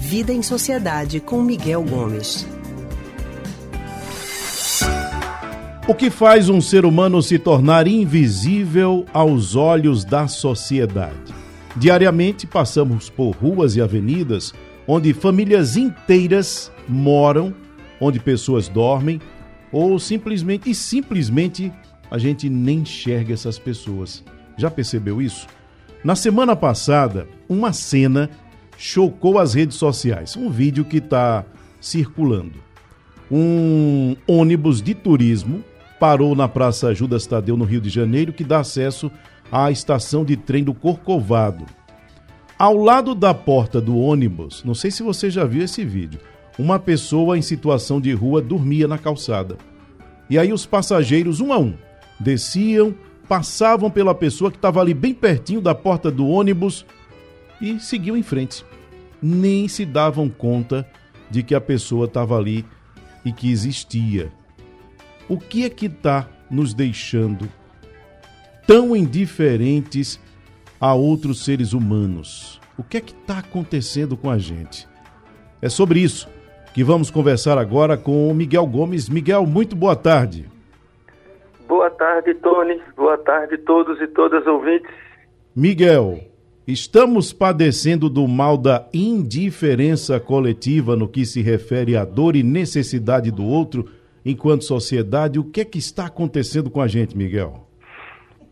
Vida em Sociedade com Miguel Gomes. O que faz um ser humano se tornar invisível aos olhos da sociedade? Diariamente passamos por ruas e avenidas onde famílias inteiras moram, onde pessoas dormem, ou simplesmente e simplesmente a gente nem enxerga essas pessoas. Já percebeu isso? Na semana passada, uma cena chocou as redes sociais. Um vídeo que está circulando. Um ônibus de turismo parou na Praça Judas Tadeu, no Rio de Janeiro, que dá acesso à estação de trem do Corcovado. Ao lado da porta do ônibus, não sei se você já viu esse vídeo, uma pessoa em situação de rua dormia na calçada. E aí os passageiros, um a um, desciam, passavam pela pessoa que estava ali bem pertinho da porta do ônibus e seguiam em frente. Nem se davam conta de que a pessoa estava ali e que existia. O que é que está nos deixando tão indiferentes a outros seres humanos? O que é que está acontecendo com a gente? É sobre isso que vamos conversar agora com o Miguel Gomes. Miguel, muito boa tarde. Boa tarde, Tony. Boa tarde, todos e todas ouvintes. Miguel, estamos padecendo do mal da indiferença coletiva no que se refere à dor e necessidade do outro enquanto sociedade. O que é que está acontecendo com a gente, Miguel?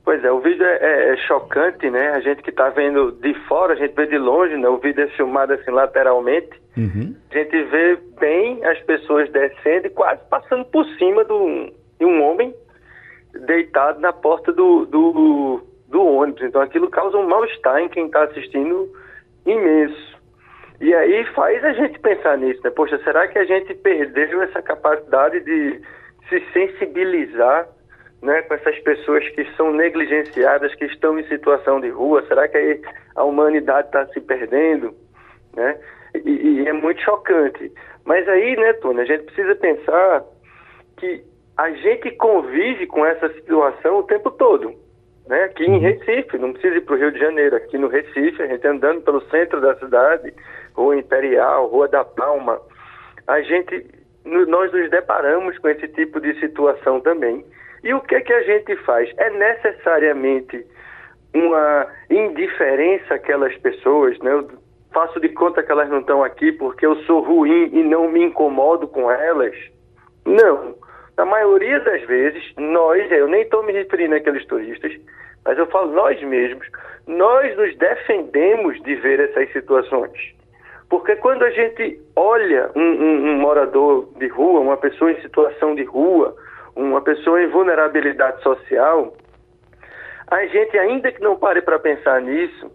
Pois é, o vídeo é, é, é chocante, né? A gente que está vendo de fora, a gente vê de longe, né? O vídeo é filmado assim lateralmente. Uhum. A gente vê bem as pessoas descendo e quase passando por cima do, de um homem deitado na porta do, do, do ônibus. Então aquilo causa um mal-estar em quem está assistindo imenso. E aí faz a gente pensar nisso, né? Poxa, será que a gente perdeu essa capacidade de se sensibilizar né, com essas pessoas que são negligenciadas, que estão em situação de rua? Será que a humanidade está se perdendo? Né? E, e, é muito chocante. Mas aí, né, Tony, a gente precisa pensar que a gente convive com essa situação o tempo todo. Né? Aqui em uhum. Recife, não precisa ir para o Rio de Janeiro, aqui no Recife, a gente andando pelo centro da cidade, Rua Imperial, Rua da Palma, a gente, nós nos deparamos com esse tipo de situação também. E o que é que a gente faz? É necessariamente uma indiferença àquelas pessoas, né? Eu faço de conta que elas não estão aqui porque eu sou ruim e não me incomodo com elas? Não. Na maioria das vezes, nós, eu nem estou me referindo àqueles turistas, mas eu falo nós mesmos, nós nos defendemos de ver essas situações. Porque quando a gente olha um, um, um morador de rua, uma pessoa em situação de rua, uma pessoa em vulnerabilidade social, a gente, ainda que não pare para pensar nisso,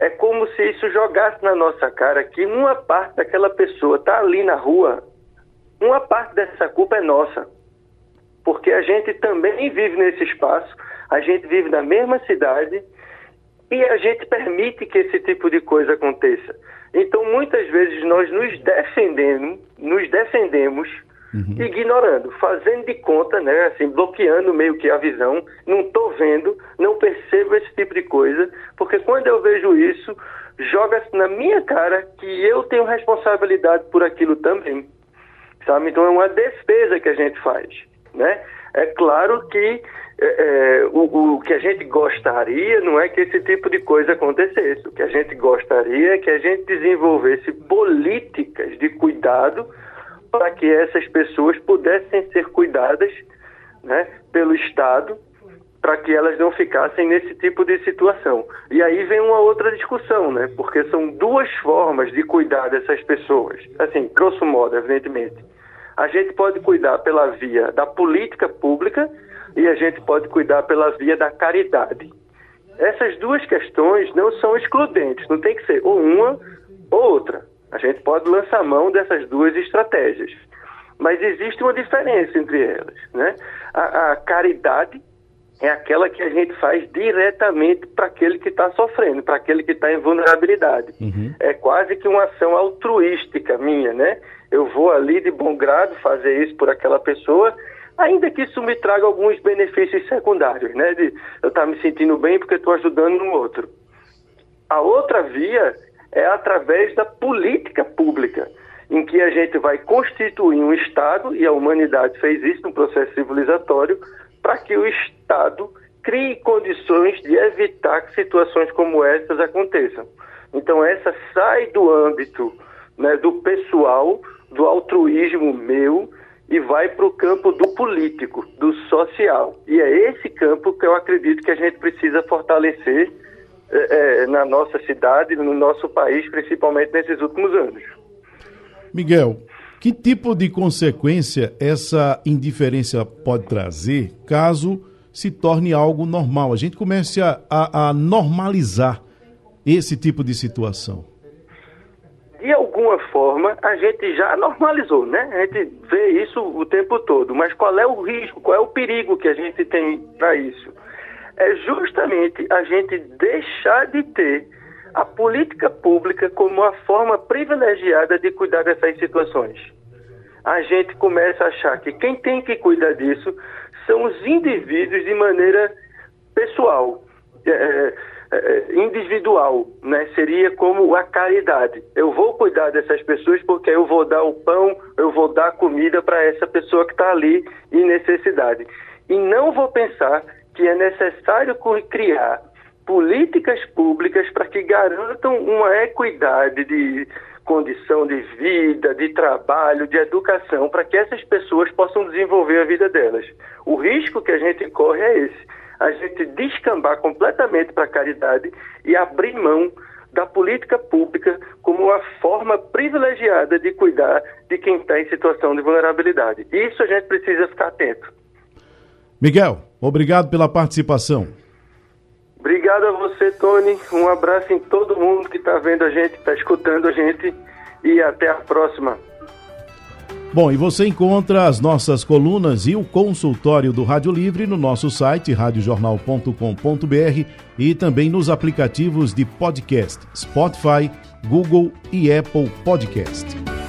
é como se isso jogasse na nossa cara que uma parte daquela pessoa está ali na rua, uma parte dessa culpa é nossa. Porque a gente também vive nesse espaço, a gente vive na mesma cidade e a gente permite que esse tipo de coisa aconteça. Então, muitas vezes nós nos defendemos, nos defendemos uhum. ignorando, fazendo de conta, né, assim, bloqueando meio que a visão, não estou vendo, não percebo esse tipo de coisa, porque quando eu vejo isso, joga-se na minha cara que eu tenho responsabilidade por aquilo também, sabe? Então é uma defesa que a gente faz, né? É claro que é, é, o, o, que a gente gostaria não é que esse tipo de coisa acontecesse. O que a gente gostaria é que a gente desenvolvesse políticas de cuidado para que essas pessoas pudessem ser cuidadas né, pelo Estado para que elas não ficassem nesse tipo de situação. E aí vem uma outra discussão, né? Porque são duas formas de cuidar dessas pessoas. Assim, grosso modo, evidentemente. A gente pode cuidar pela via da política pública e a gente pode cuidar pela via da caridade. Essas duas questões não são excludentes, não tem que ser ou uma ou outra. A gente pode lançar mão dessas duas estratégias. Mas existe uma diferença entre elas. Né? A, a caridade é aquela que a gente faz diretamente para aquele que está sofrendo, para aquele que está em vulnerabilidade. Uhum. É quase que uma ação altruística minha, né? Eu vou ali de bom grado fazer isso por aquela pessoa, ainda que isso me traga alguns benefícios secundários, né? De eu estar tá me sentindo bem porque estou ajudando um outro. A outra via é através da política pública, em que a gente vai constituir um Estado, e a humanidade fez isso no processo civilizatório, para que o Estado crie condições de evitar que situações como essas aconteçam. Então, essa sai do âmbito né, do pessoal, do altruísmo meu, e vai para o campo do político, do social. E é esse campo que eu acredito que a gente precisa fortalecer é, na nossa cidade, no nosso país, principalmente nesses últimos anos. Miguel, que tipo de consequência essa indiferença pode trazer caso se torne algo normal? A gente comece a, a, a normalizar esse tipo de situação. De alguma forma, a gente já normalizou, né? A gente vê isso o tempo todo. Mas qual é o risco, qual é o perigo que a gente tem para isso? é justamente a gente deixar de ter a política pública como uma forma privilegiada de cuidar dessas situações. A gente começa a achar que quem tem que cuidar disso são os indivíduos de maneira pessoal, é, é, é individual, né? Seria como a caridade. Eu vou cuidar dessas pessoas porque eu vou dar o pão, eu vou dar comida para essa pessoa que está ali em necessidade. E não vou pensar que é necessário criar políticas públicas para que garantam uma equidade de condição de vida, de trabalho, de educação, para que essas pessoas possam desenvolver a vida delas. O risco que a gente corre é esse: a gente descambar completamente para a caridade e abrir mão da política pública como uma forma privilegiada de cuidar de quem está em situação de vulnerabilidade. Isso a gente precisa ficar atento. Miguel, obrigado pela participação. Obrigado a você, Tony. Um abraço em todo mundo que está vendo a gente, está escutando a gente e até a próxima. Bom, e você encontra as nossas colunas e o consultório do Rádio Livre no nosso site radiojornal.com.br e também nos aplicativos de podcast Spotify, Google e Apple Podcast.